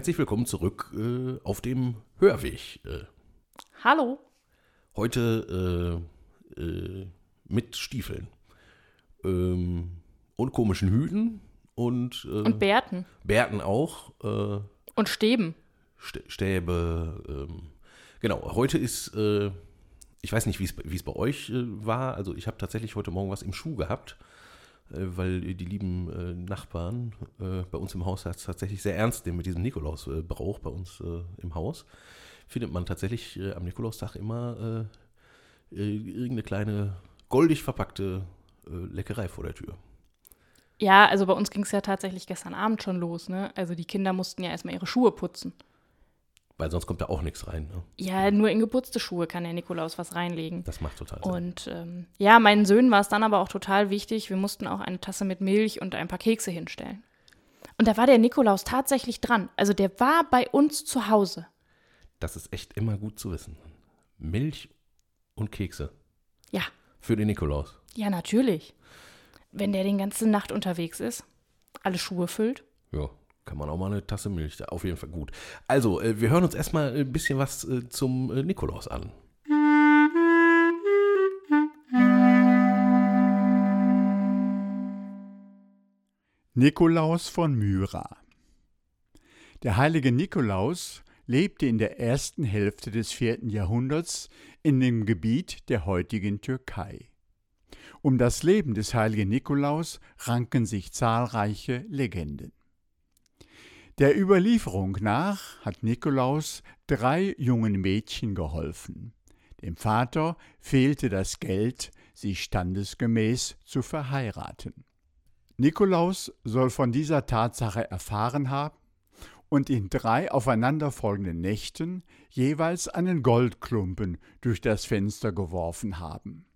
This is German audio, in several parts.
herzlich willkommen zurück äh, auf dem Hörweg. Äh, Hallo. heute äh, äh, mit Stiefeln ähm, und komischen Hüten und, äh, Und Bärten. Bärten auch, äh, Und Stäben. St- Stäbe. Ähm, genau, heute ist, ich weiß nicht, wie es bei euch war. Also ich habe tatsächlich heute Morgen was im Schuh gehabt, weil die lieben äh, Nachbarn äh, bei uns im Haus tatsächlich sehr ernst nehmen mit diesem Nikolausbrauch bei uns äh, im Haus. Findet man tatsächlich äh, am Nikolaustag immer äh, äh, irgendeine kleine goldig verpackte äh, Leckerei vor der Tür. Ja, also bei uns ging es ja tatsächlich gestern Abend schon los, ne? Also die Kinder mussten ja erstmal ihre Schuhe putzen. Weil sonst kommt da auch nichts rein. Ne? Ja, nur in geputzte Schuhe kann der Nikolaus was reinlegen. Das macht total Sinn. Und ähm, ja, meinen Söhnen war es dann aber auch total wichtig. Wir mussten auch eine Tasse mit Milch und ein paar Kekse hinstellen. Und da war der Nikolaus tatsächlich dran. Also der war bei uns zu Hause. Das ist echt immer gut zu wissen. Milch und Kekse Ja, für den Nikolaus. ja, natürlich. Wenn der den ganzen Nacht unterwegs ist, alle Schuhe füllt. Ja, kann man auch mal eine Tasse Milch. Auf jeden Fall gut. Also, äh, wir hören uns erstmal ein bisschen was äh, zum äh, Nikolaus an. Nikolaus von Myra Der heilige Nikolaus lebte in der ersten Hälfte des vierten Jahrhunderts in dem Gebiet der heutigen Türkei. Um das Leben des heiligen Nikolaus ranken sich zahlreiche Legenden. Der Überlieferung nach hat Nikolaus drei jungen Mädchen geholfen. Dem Vater fehlte das Geld, sie standesgemäß zu verheiraten. Nikolaus soll von dieser Tatsache erfahren haben und in drei aufeinanderfolgenden Nächten jeweils einen Goldklumpen durch das Fenster geworfen haben.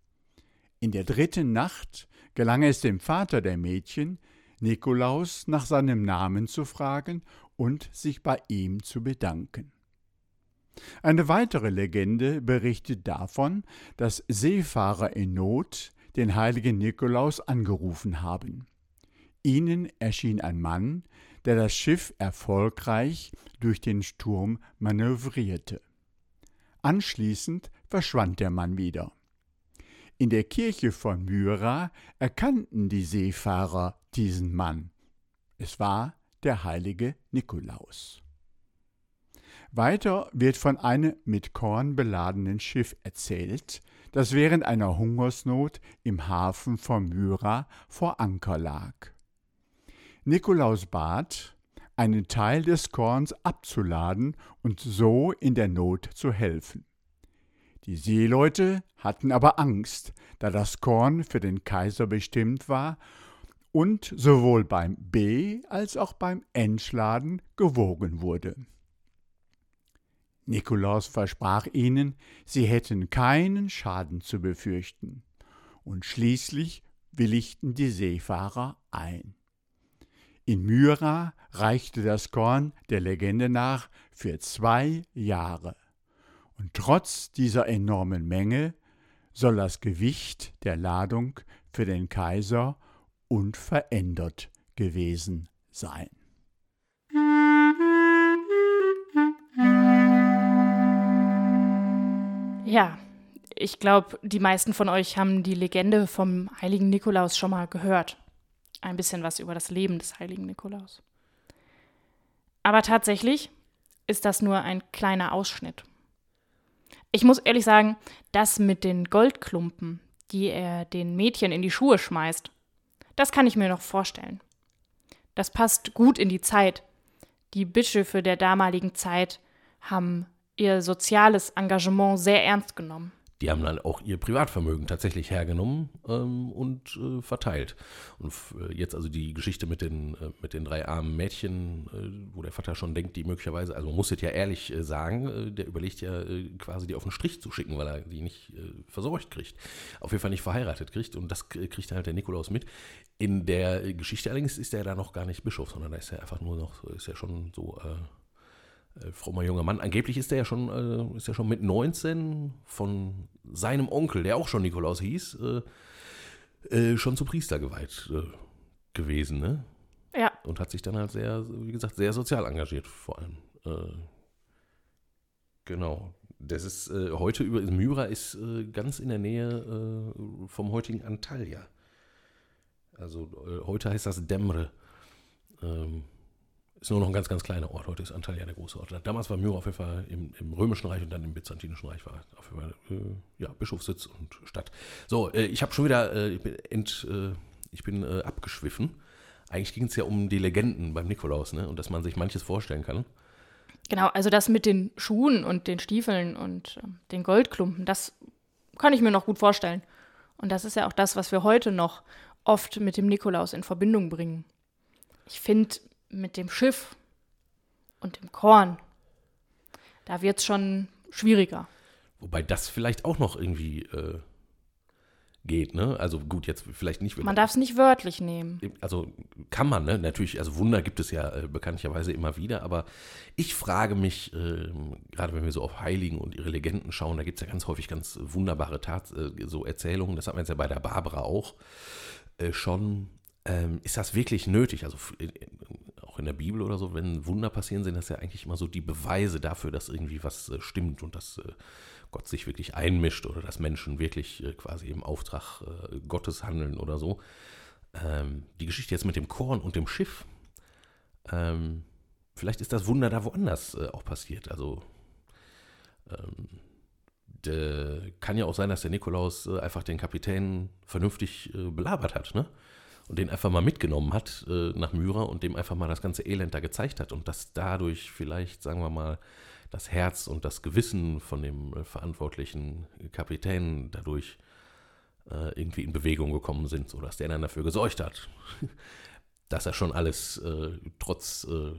In der dritten Nacht gelang es dem Vater der Mädchen, Nikolaus nach seinem Namen zu fragen und sich bei ihm zu bedanken. Eine weitere Legende berichtet davon, dass Seefahrer in Not den heiligen Nikolaus angerufen haben. Ihnen erschien ein Mann, der das Schiff erfolgreich durch den Sturm manövrierte. Anschließend verschwand der Mann wieder. In der Kirche von Myra erkannten die Seefahrer diesen Mann. Es war der heilige Nikolaus. Weiter wird von einem mit Korn beladenen Schiff erzählt, das während einer Hungersnot im Hafen von Myra vor Anker lag. Nikolaus bat, einen Teil des Korns abzuladen und so in der Not zu helfen. Die Seeleute hatten aber Angst, da das Korn für den Kaiser bestimmt war und sowohl beim B- als auch beim Entschladen gewogen wurde. Nikolaus versprach ihnen, sie hätten keinen Schaden zu befürchten, und schließlich willigten die Seefahrer ein. In Myra reichte das Korn der Legende nach für zwei Jahre. Und trotz dieser enormen Menge soll das Gewicht der Ladung für den Kaiser unverändert gewesen sein. Ja, ich glaube, die meisten von euch haben die Legende vom heiligen Nikolaus schon mal gehört. Ein bisschen was über das Leben des heiligen Nikolaus. Aber tatsächlich ist das nur ein kleiner Ausschnitt. Ich muss ehrlich sagen, das mit den Goldklumpen, die er den Mädchen in die Schuhe schmeißt, das kann ich mir noch vorstellen. Das passt gut in die Zeit. Die Bischöfe der damaligen Zeit haben ihr soziales Engagement sehr ernst genommen. Die haben dann auch ihr Privatvermögen tatsächlich hergenommen ähm, und äh, verteilt. Und äh, jetzt also die Geschichte mit den, äh, mit den drei armen Mädchen, äh, wo der Vater schon denkt, die möglicherweise, also man muss es ja ehrlich äh, sagen, äh, der überlegt ja quasi die auf den Strich zu schicken, weil er die nicht versorgt kriegt. Auf jeden Fall nicht verheiratet kriegt und das kriegt halt der Nikolaus mit. In der Geschichte allerdings ist er da noch gar nicht Bischof, sondern da ist er einfach nur noch, ist er schon so frommer junger Mann. Angeblich ist er ja schon, äh, ist er schon mit 19 von seinem Onkel, der auch schon Nikolaus hieß, äh, äh, schon zu Priester geweiht äh, gewesen, ne? Ja. Und hat sich dann halt sehr, wie gesagt, sehr sozial engagiert, vor allem. Äh, genau. Das ist äh, heute über Myra ist äh, ganz in der Nähe äh, vom heutigen Antalya. Also äh, heute heißt das Demre. Ähm, ist nur noch ein ganz, ganz kleiner Ort. Heute ist Antalya der große Ort. Damals war Myra auf jeden Fall im, im Römischen Reich und dann im Byzantinischen Reich war auf jeden Fall äh, ja, Bischofssitz und Stadt. So, äh, ich habe schon wieder, äh, ich bin, ent, äh, ich bin äh, abgeschwiffen. Eigentlich ging es ja um die Legenden beim Nikolaus, ne? Und dass man sich manches vorstellen kann. Genau, also das mit den Schuhen und den Stiefeln und ähm, den Goldklumpen, das kann ich mir noch gut vorstellen. Und das ist ja auch das, was wir heute noch oft mit dem Nikolaus in Verbindung bringen. Ich finde, mit dem Schiff und dem Korn, da wird es schon schwieriger. Wobei das vielleicht auch noch irgendwie äh, geht, ne? Also gut, jetzt vielleicht nicht. Man darf es nicht wörtlich nehmen. Also kann man, ne? Natürlich, also Wunder gibt es ja äh, bekanntlicherweise immer wieder, aber ich frage mich, äh, gerade wenn wir so auf Heiligen und ihre Legenden schauen, da gibt es ja ganz häufig ganz wunderbare Tat, äh, so Erzählungen, das hat man jetzt ja bei der Barbara auch äh, schon. Ähm, ist das wirklich nötig? Also auch in der Bibel oder so, wenn Wunder passieren, sind das ja eigentlich immer so die Beweise dafür, dass irgendwie was äh, stimmt und dass äh, Gott sich wirklich einmischt oder dass Menschen wirklich äh, quasi im Auftrag äh, Gottes handeln oder so. Ähm, die Geschichte jetzt mit dem Korn und dem Schiff, ähm, vielleicht ist das Wunder da woanders äh, auch passiert. Also ähm, de, kann ja auch sein, dass der Nikolaus äh, einfach den Kapitän vernünftig belabert hat, ne? Und den einfach mal mitgenommen hat äh, nach Myra und dem einfach mal das ganze Elend da gezeigt hat und dass dadurch vielleicht, sagen wir mal, das Herz und das Gewissen von dem äh, verantwortlichen Kapitän dadurch äh, irgendwie in Bewegung gekommen sind, sodass der dann dafür gesorgt hat, dass er schon alles äh, trotz äh,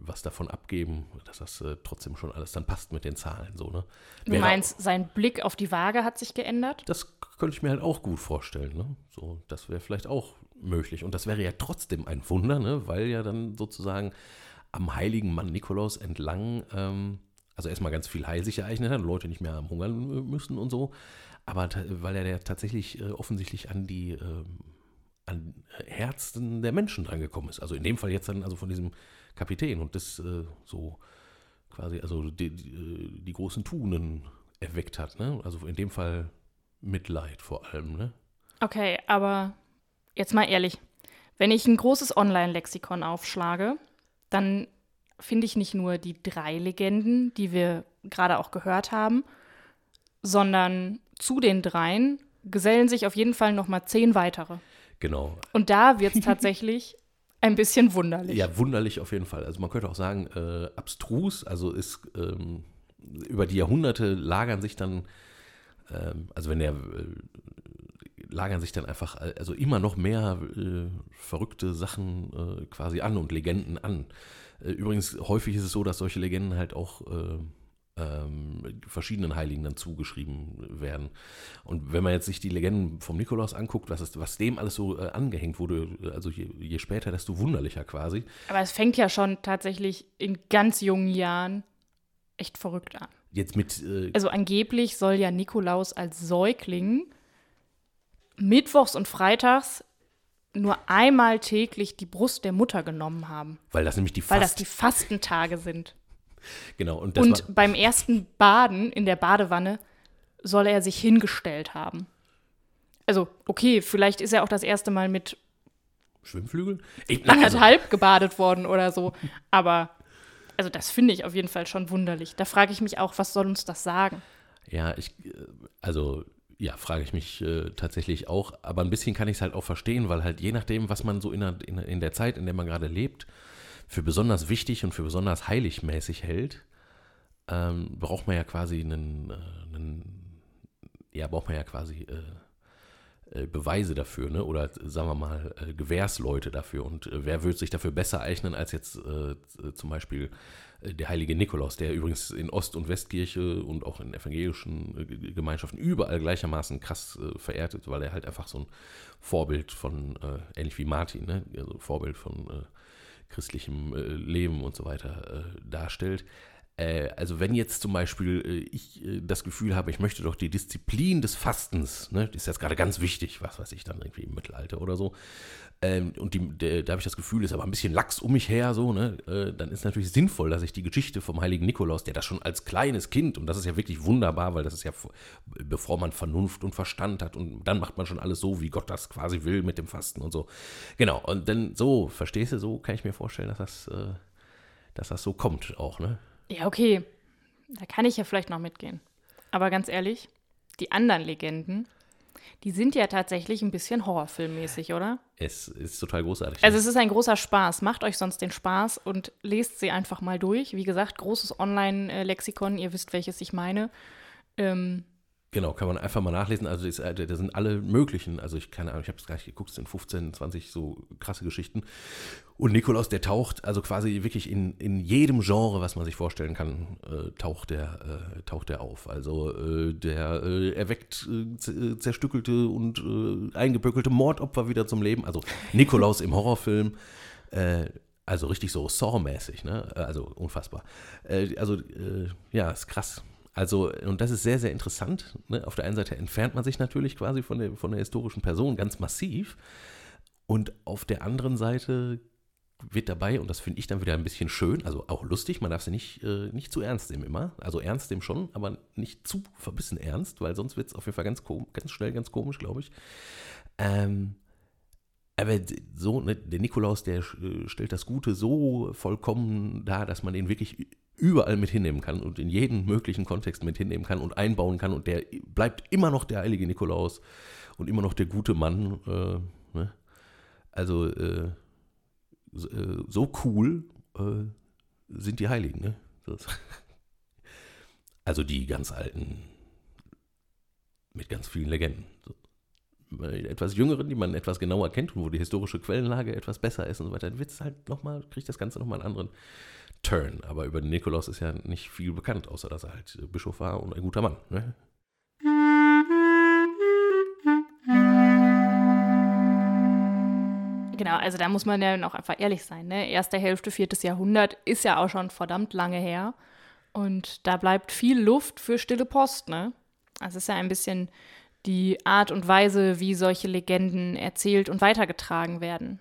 was davon abgeben, dass das äh, trotzdem schon alles dann passt mit den Zahlen. So, ne? Du meinst, sein Blick auf die Waage hat sich geändert? Das könnte ich mir halt auch gut vorstellen. Ne? So, das wäre vielleicht auch möglich. Und das wäre ja trotzdem ein Wunder, ne? weil ja dann sozusagen am heiligen Mann Nikolaus entlang, ähm, also erstmal ganz viel Heil sich ereignet hat, Leute nicht mehr am Hungern müssen und so, aber weil er ja tatsächlich äh, offensichtlich an die äh, an Herzen der Menschen drangekommen ist. Also in dem Fall jetzt dann also von diesem Kapitän und das äh, so quasi, also die, die, äh, die, großen Tunen erweckt hat. Ne? Also in dem Fall Mitleid vor allem. Ne? Okay, aber jetzt mal ehrlich. Wenn ich ein großes Online-Lexikon aufschlage, dann finde ich nicht nur die drei Legenden, die wir gerade auch gehört haben, sondern zu den dreien gesellen sich auf jeden Fall noch mal zehn weitere. Genau. Und da wird es tatsächlich ein bisschen wunderlich. Ja, wunderlich auf jeden Fall. Also man könnte auch sagen, äh, abstrus, also ist ähm, über die Jahrhunderte lagern sich dann, ähm, also wenn der äh, lagern sich dann einfach also immer noch mehr äh, verrückte Sachen äh, quasi an und Legenden an. Äh, übrigens, häufig ist es so, dass solche Legenden halt auch äh, ähm, verschiedenen Heiligen dann zugeschrieben werden. Und wenn man jetzt sich die Legenden vom Nikolaus anguckt, was, ist, was dem alles so äh, angehängt wurde, also je, je, später, desto wunderlicher quasi. Aber es fängt ja schon tatsächlich in ganz jungen Jahren echt verrückt an. Jetzt mit. Äh, also angeblich soll ja Nikolaus als Säugling mittwochs und freitags nur einmal täglich die Brust der Mutter genommen haben. Weil das nämlich die Fast Weil das die Fastentage sind. Genau. Und, und beim ersten Baden in der Badewanne soll er sich hingestellt haben. Also, okay, vielleicht ist er auch das erste Mal mit Schwimmflügel? Anderthalb also. gebadet worden oder so. Aber, also das finde ich auf jeden Fall schon wunderlich. Da frage ich mich auch, was soll uns das sagen? Ja, ich, also, ja, frage ich mich äh, tatsächlich auch. Aber ein bisschen kann ich es halt auch verstehen, weil halt je nachdem, was man so in der, in, in der Zeit, in der man gerade lebt, für besonders wichtig und für besonders heiligmäßig hält, ähm, braucht man ja quasi einen, äh, einen, ja, braucht man ja quasi äh, äh, Beweise dafür, ne? Oder sagen wir mal, äh, Gewährsleute dafür. Und äh, wer würde sich dafür besser eignen als jetzt äh, zum Beispiel der heilige Nikolaus, der übrigens in Ost- und Westkirche und auch in evangelischen Gemeinschaften überall gleichermaßen krass verehrt ist, weil er halt einfach so ein Vorbild von, ähnlich wie Martin, ne? Also Vorbild von christlichem äh, Leben und so weiter äh, darstellt. Äh, also wenn jetzt zum Beispiel äh, ich äh, das Gefühl habe, ich möchte doch die Disziplin des Fastens, ne, das ist jetzt gerade ganz wichtig, was weiß ich dann irgendwie im Mittelalter oder so, ähm, und die, der, da habe ich das Gefühl, ist aber ein bisschen Lachs um mich her, so, ne? Äh, dann ist natürlich sinnvoll, dass ich die Geschichte vom heiligen Nikolaus, der das schon als kleines Kind, und das ist ja wirklich wunderbar, weil das ist ja, bevor man Vernunft und Verstand hat, und dann macht man schon alles so, wie Gott das quasi will mit dem Fasten und so. Genau, und dann so, verstehst du, so kann ich mir vorstellen, dass das, äh, dass das so kommt auch, ne? Ja, okay. Da kann ich ja vielleicht noch mitgehen. Aber ganz ehrlich, die anderen Legenden, die sind ja tatsächlich ein bisschen horrorfilmmäßig, oder? Es ist total großartig. Also es ist ein großer Spaß. Macht euch sonst den Spaß und lest sie einfach mal durch. Wie gesagt, großes Online-Lexikon, ihr wisst, welches ich meine. Ähm, Genau, kann man einfach mal nachlesen. Also äh, da sind alle möglichen, also ich keine Ahnung, ich habe es gleich geguckt, es sind 15, 20 so krasse Geschichten. Und Nikolaus, der taucht also quasi wirklich in, in jedem Genre, was man sich vorstellen kann, äh, taucht, der, äh, taucht der auf. Also äh, der äh, erweckt äh, zerstückelte und eingeböckelte Mordopfer wieder zum Leben. Also Nikolaus im Horrorfilm. also richtig so Saw-mäßig, ne? Also unfassbar. also ja, ist krass. Also, und das ist sehr, sehr interessant. Ne? Auf der einen Seite entfernt man sich natürlich quasi von der, von der historischen Person ganz massiv. Und auf der anderen Seite wird dabei, und das finde ich dann wieder ein bisschen schön, also auch lustig, man darf sie nicht, äh, nicht zu ernst nehmen immer. Also ernst nehmen schon, aber nicht zu verbissen ernst, weil sonst wird es auf jeden Fall ganz, ganz schnell ganz komisch, glaube ich. Ähm, aber so, ne, der Nikolaus, der äh, stellt das Gute so vollkommen dar, dass man den wirklich überall mit hinnehmen kann und in jeden möglichen Kontext mit hinnehmen kann und einbauen kann. Und der bleibt immer noch der heilige Nikolaus und immer noch der gute Mann. Äh, ne? Also äh, äh so cool äh, sind die Heiligen. Ne? Also die ganz alten mit ganz vielen Legenden. Etwas jüngeren, die man etwas genauer kennt und wo die historische Quellenlage etwas besser ist und so weiter, wird es halt nochmal, kriegt das Ganze nochmal einen anderen Turn. Aber über den Nikolaus ist ja nicht viel bekannt, außer dass er halt Bischof war und ein guter Mann. Ne? Genau, also da muss man ja auch einfach ehrlich sein. Ne? Erste Hälfte, viertes Jahrhundert ist ja auch schon verdammt lange her. Und da bleibt viel Luft für stille Post. Ne? Also es ist ja ein bisschen die Art und Weise, wie solche Legenden erzählt und weitergetragen werden.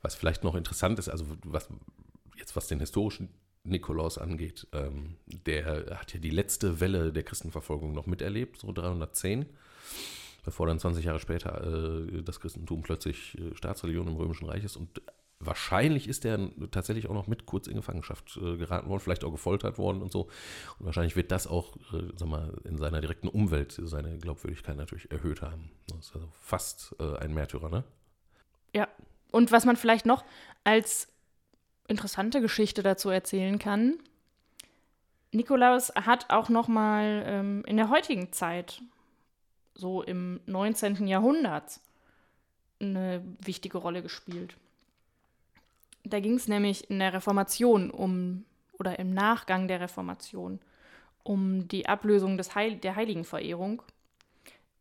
Was vielleicht noch interessant ist, also was jetzt was den historischen Nikolaus angeht, ähm, der hat ja die letzte Welle der Christenverfolgung noch miterlebt, so 310, bevor dann 20 Jahre später äh, das Christentum plötzlich äh, Staatsreligion im Römischen Reich ist. Und wahrscheinlich ist er tatsächlich auch noch mit kurz in Gefangenschaft äh, geraten worden, vielleicht auch gefoltert worden und so. Und wahrscheinlich wird das auch, äh, sag mal, in seiner direkten Umwelt seine Glaubwürdigkeit natürlich erhöht haben. Das ist also fast äh, ein Märtyrer, ne? Ja. Und was man vielleicht noch als interessante Geschichte dazu erzählen kann. Nikolaus hat auch noch mal ähm, in der heutigen Zeit, so im 19. Jahrhundert, eine wichtige Rolle gespielt. Da ging es nämlich in der Reformation um, oder im Nachgang der Reformation, um die Ablösung des Heil der Heiligenverehrung.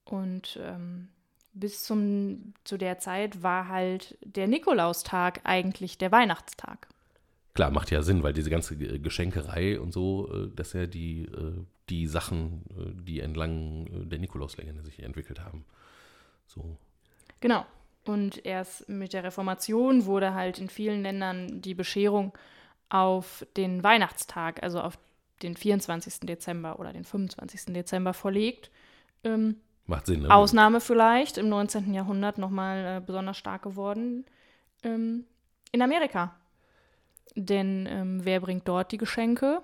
Und ähm, bis zum, zu der Zeit war halt der Nikolaustag eigentlich der Weihnachtstag. Klar, macht ja Sinn, weil diese ganze Geschenkerei und so, äh, dass ja die, äh, die Sachen, äh, die entlang der Nikolauslegende sich entwickelt haben. So. Genau. Und erst mit der Reformation wurde halt in vielen Ländern die Bescherung auf den Weihnachtstag, also auf den 24. Dezember oder den 25. Dezember verlegt. Ähm, Macht Sinn. Ne? Ausnahme vielleicht, im 19. Jahrhundert nochmal äh, besonders stark geworden. Ähm, in Amerika denn ähm, wer bringt dort die Geschenke?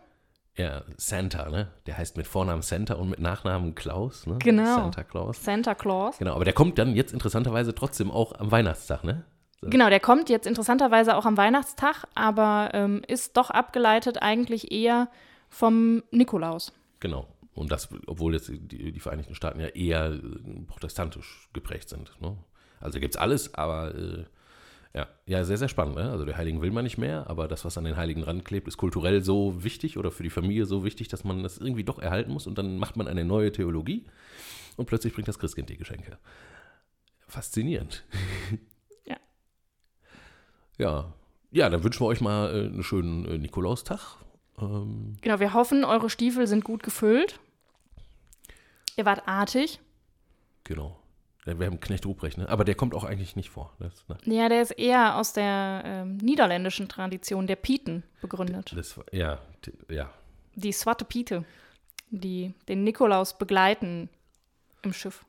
Ja, Santa, ne? Der heißt mit Vornamen Santa und mit Nachnamen Klaus, ne? Genau. Santa Claus. Santa Claus. Genau, aber der kommt dann jetzt interessanterweise trotzdem auch am Weihnachtstag, ne? So. Genau, der kommt jetzt interessanterweise auch am Weihnachtstag, aber ähm, ist doch abgeleitet eigentlich eher vom Nikolaus. Genau. Und das, obwohl jetzt die, die Vereinigten Staaten ja eher äh, protestantisch geprägt sind. Ne? Also gibt es alles, aber äh, ja, ja, sehr, sehr spannend. Ne? Also der Heiligen will man nicht mehr, aber das, was an den Heiligen ranklebt, ist kulturell so wichtig oder für die Familie so wichtig, dass man das irgendwie doch erhalten muss und dann macht man eine neue Theologie und plötzlich bringt das Christkind die Geschenke. Faszinierend. Ja. Ja, ja, dann wünschen wir euch mal äh, einen schönen äh, Nikolaustag. Ähm, Genau, wir hoffen, eure Stiefel sind gut gefüllt. Ihr wart artig. genau. Ja, Wir haben Knecht Ruprecht, ne? Aber der kommt auch eigentlich nicht vor. Das, ne? Ja, der ist eher aus der ähm, niederländischen Tradition der Pieten begründet. das, ja, ja. Die Swarte Piete, die den Nikolaus begleiten im Schiff.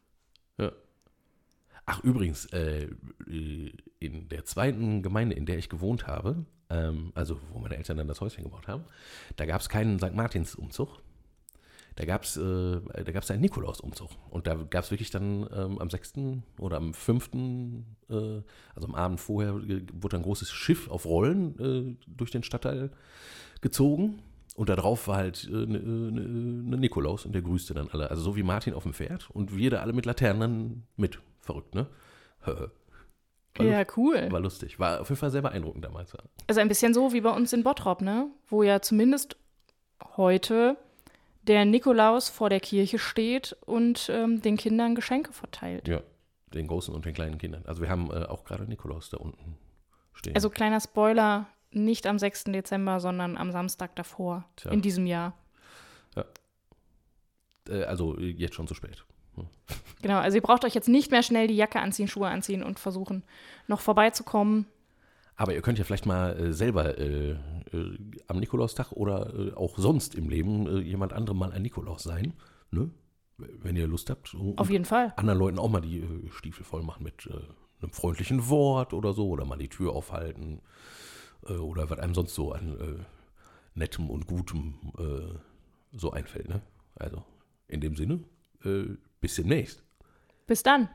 Ach, übrigens, äh, äh, in der zweiten Gemeinde, in der ich gewohnt habe, ähm, also wo meine Eltern dann das Häuschen gebaut haben, da gab es keinen St. Martins-Umzug. Da gab es äh, da gab's einen Nikolaus-Umzug. Und da gab es wirklich dann ähm, am 6. oder am 5., äh, also am Abend vorher, äh, wurde ein großes Schiff auf Rollen äh, durch den Stadtteil gezogen. Und da drauf war halt äh, ne, ne, ne Nikolaus und der grüßte dann alle. Also so wie Martin auf dem Pferd und wir da alle mit Laternen mit. Verrückt, ne? War, Ja, cool. war lustig. War auf jeden Fall sehr beeindruckend damals. Also ein bisschen so wie bei uns in Bottrop, ne? Wo ja zumindest heute der Nikolaus vor der Kirche steht und ähm, den Kindern Geschenke verteilt. Ja, den großen und den kleinen Kindern. Also wir haben äh, auch gerade Nikolaus da unten stehen. Also kleiner Spoiler, nicht am 6. Dezember, sondern am Samstag davor Tja. in diesem Jahr. äh, also jetzt schon zu spät. Genau, also ihr braucht euch jetzt nicht mehr schnell die Jacke anziehen, Schuhe anziehen und versuchen, noch vorbeizukommen. Aber ihr könnt ja vielleicht mal äh, selber äh, äh, am Nikolaustag oder äh, auch sonst im Leben äh, jemand anderem mal ein Nikolaus sein. Ne? Wenn ihr Lust habt. Und Auf jeden Fall. anderen Leuten auch mal die äh, Stiefel voll machen mit einem freundlichen Wort oder so. Oder mal die Tür aufhalten. Oder was einem sonst so an nettem und gutem so einfällt. Ne? Also in dem Sinne, bis demnächst. Bis dann.